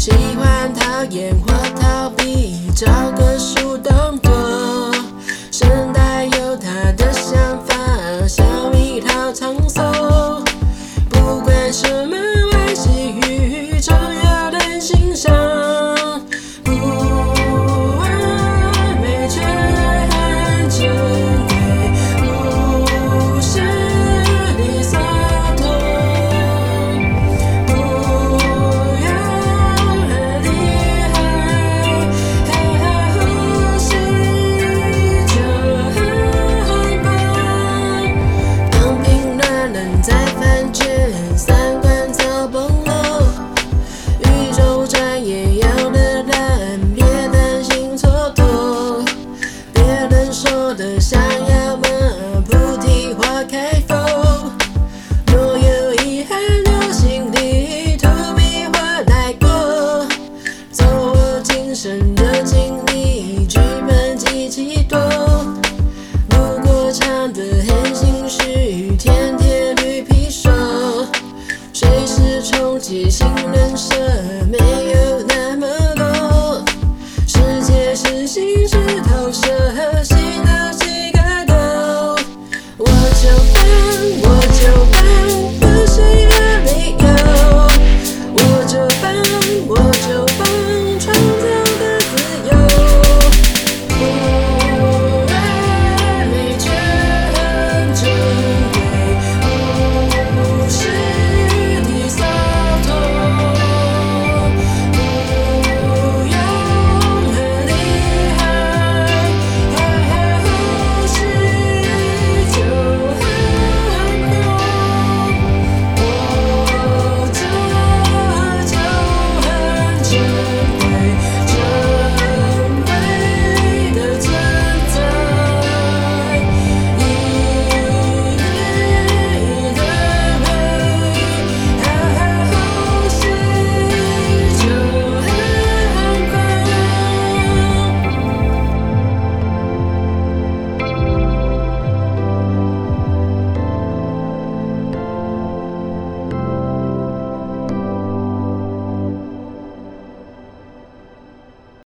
喜欢讨厌或逃避找个树洞生的经历，剧本极其多。如过唱的很心虚，天天绿皮说，随时冲击新人设，没有那么多。世界是心事投射。